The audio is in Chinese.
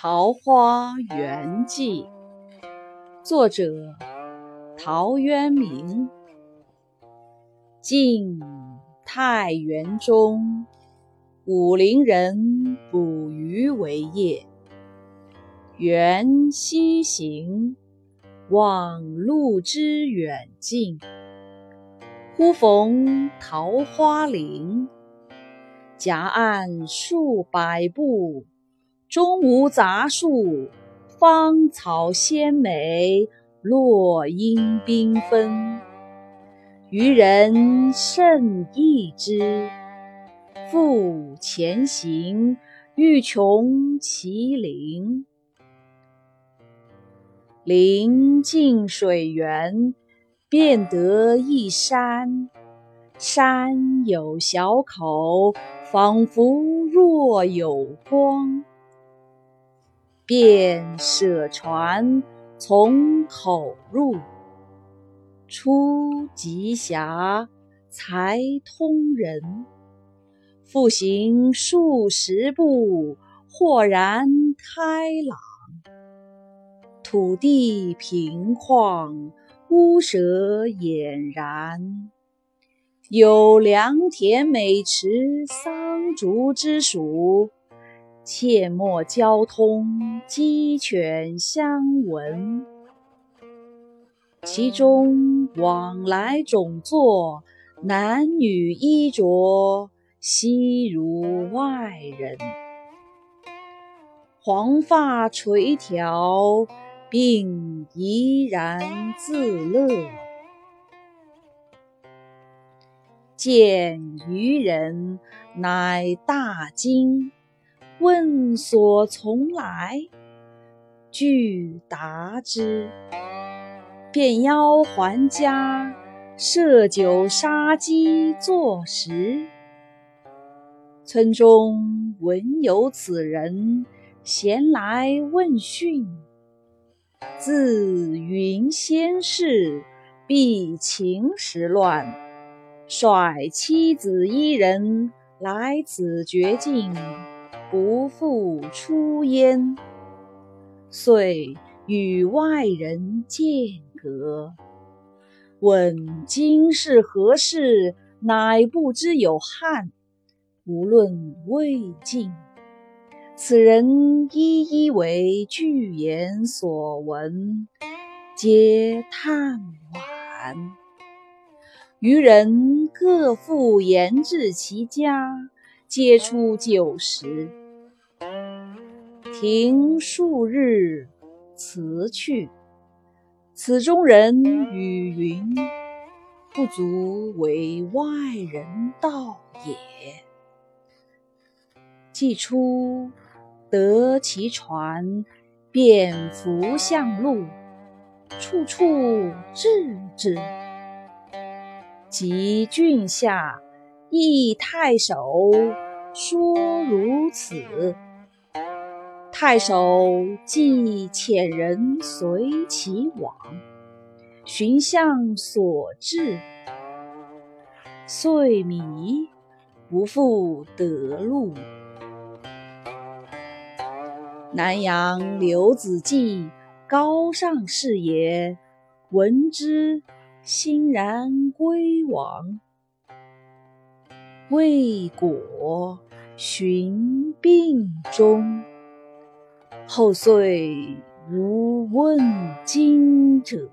桃花源记》作者陶渊明。晋太元中，武陵人捕鱼为业。缘溪行，忘路之远近。忽逢桃花林，夹岸数百步。中无杂树，芳草鲜美，落英缤纷。渔人甚异之，复前行，欲穷其林。临近水源，便得一山，山有小口，仿佛若有光。便舍船，从口入。出极狭，才通人。复行数十步，豁然开朗。土地平旷，屋舍俨然。有良田美池，桑竹之属。切莫交通，鸡犬相闻。其中往来种作，男女衣着，悉如外人。黄发垂髫，并怡然自乐。见渔人，乃大惊。问所从来，具答之。便邀还家，设酒杀鸡作食。村中闻有此人，咸来问讯。自云先世，避秦时乱，率妻子一人来此绝境。不复出焉，遂与外人间隔。问今是何世，乃不知有汉。无论魏晋，此人一一为具言所闻，皆叹惋。余人各复言至其家。皆出酒食，停数日，辞去。此中人语云：“不足为外人道也。”既出，得其船，便扶向路，处处志之。及郡下。诣太守，说如此。太守即遣人随其往，寻向所至，遂迷，不复得路。南阳刘子骥，高尚士也，闻之，欣然归往。未果，寻病终。后遂如问津者。